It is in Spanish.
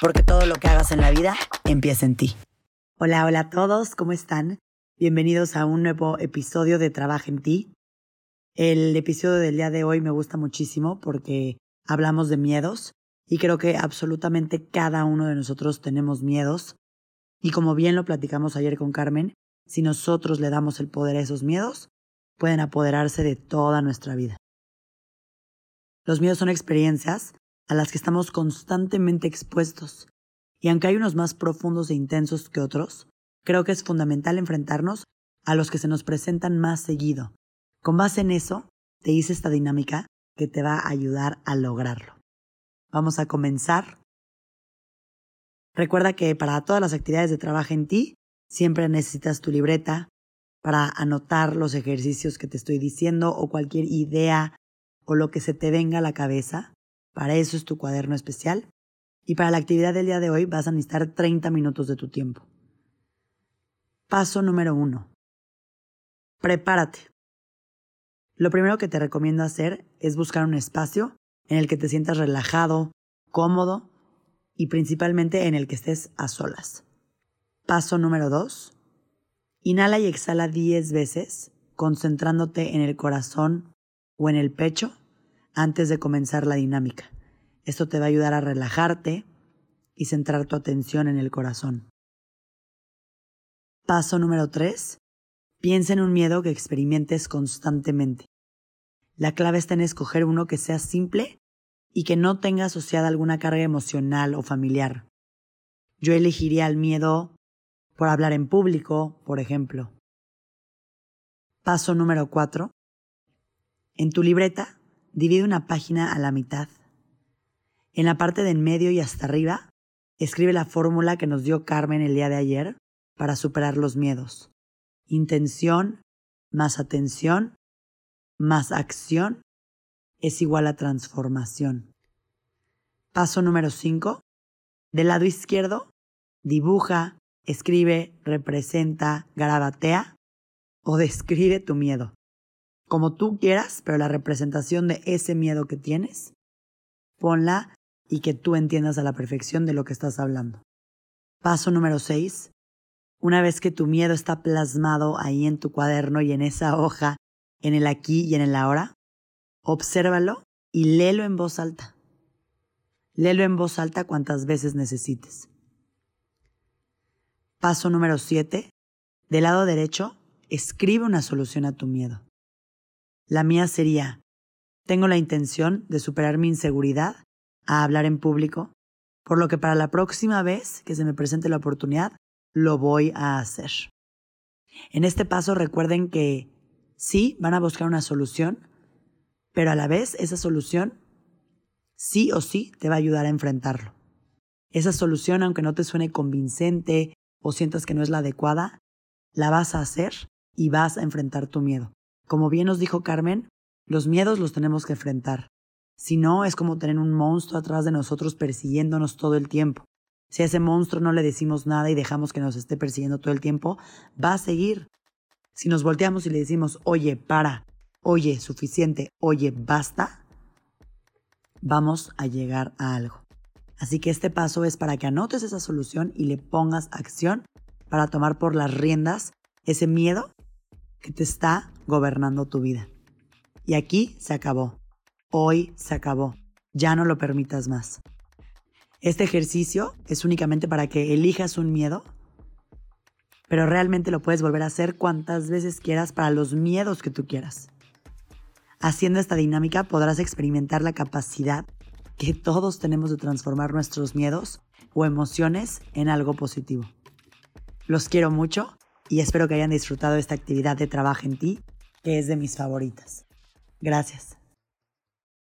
porque todo lo que hagas en la vida empieza en ti. Hola, hola a todos, ¿cómo están? Bienvenidos a un nuevo episodio de Trabaja en ti. El episodio del día de hoy me gusta muchísimo porque hablamos de miedos y creo que absolutamente cada uno de nosotros tenemos miedos. Y como bien lo platicamos ayer con Carmen, si nosotros le damos el poder a esos miedos, pueden apoderarse de toda nuestra vida. Los miedos son experiencias a las que estamos constantemente expuestos. Y aunque hay unos más profundos e intensos que otros, creo que es fundamental enfrentarnos a los que se nos presentan más seguido. Con base en eso, te hice esta dinámica que te va a ayudar a lograrlo. Vamos a comenzar. Recuerda que para todas las actividades de trabajo en ti, siempre necesitas tu libreta para anotar los ejercicios que te estoy diciendo o cualquier idea o lo que se te venga a la cabeza. Para eso es tu cuaderno especial. Y para la actividad del día de hoy vas a necesitar 30 minutos de tu tiempo. Paso número uno. Prepárate. Lo primero que te recomiendo hacer es buscar un espacio en el que te sientas relajado, cómodo y principalmente en el que estés a solas. Paso número dos. Inhala y exhala 10 veces, concentrándote en el corazón o en el pecho antes de comenzar la dinámica. Esto te va a ayudar a relajarte y centrar tu atención en el corazón. Paso número 3. Piensa en un miedo que experimentes constantemente. La clave está en escoger uno que sea simple y que no tenga asociada alguna carga emocional o familiar. Yo elegiría el miedo por hablar en público, por ejemplo. Paso número 4. En tu libreta divide una página a la mitad. En la parte de en medio y hasta arriba, escribe la fórmula que nos dio Carmen el día de ayer para superar los miedos. Intención más atención más acción es igual a transformación. Paso número 5. Del lado izquierdo, dibuja, escribe, representa, garabatea o describe tu miedo como tú quieras, pero la representación de ese miedo que tienes, ponla y que tú entiendas a la perfección de lo que estás hablando. Paso número 6. Una vez que tu miedo está plasmado ahí en tu cuaderno y en esa hoja, en el aquí y en el ahora, obsérvalo y léelo en voz alta. Léelo en voz alta cuantas veces necesites. Paso número 7. Del lado derecho, escribe una solución a tu miedo. La mía sería, tengo la intención de superar mi inseguridad a hablar en público, por lo que para la próxima vez que se me presente la oportunidad, lo voy a hacer. En este paso recuerden que sí van a buscar una solución, pero a la vez esa solución sí o sí te va a ayudar a enfrentarlo. Esa solución, aunque no te suene convincente o sientas que no es la adecuada, la vas a hacer y vas a enfrentar tu miedo. Como bien nos dijo Carmen, los miedos los tenemos que enfrentar. Si no, es como tener un monstruo atrás de nosotros persiguiéndonos todo el tiempo. Si a ese monstruo no le decimos nada y dejamos que nos esté persiguiendo todo el tiempo, va a seguir. Si nos volteamos y le decimos, oye, para, oye, suficiente, oye, basta, vamos a llegar a algo. Así que este paso es para que anotes esa solución y le pongas acción para tomar por las riendas ese miedo que te está gobernando tu vida. Y aquí se acabó. Hoy se acabó. Ya no lo permitas más. Este ejercicio es únicamente para que elijas un miedo, pero realmente lo puedes volver a hacer cuantas veces quieras para los miedos que tú quieras. Haciendo esta dinámica podrás experimentar la capacidad que todos tenemos de transformar nuestros miedos o emociones en algo positivo. Los quiero mucho y espero que hayan disfrutado esta actividad de trabajo en ti, que es de mis favoritas. Gracias.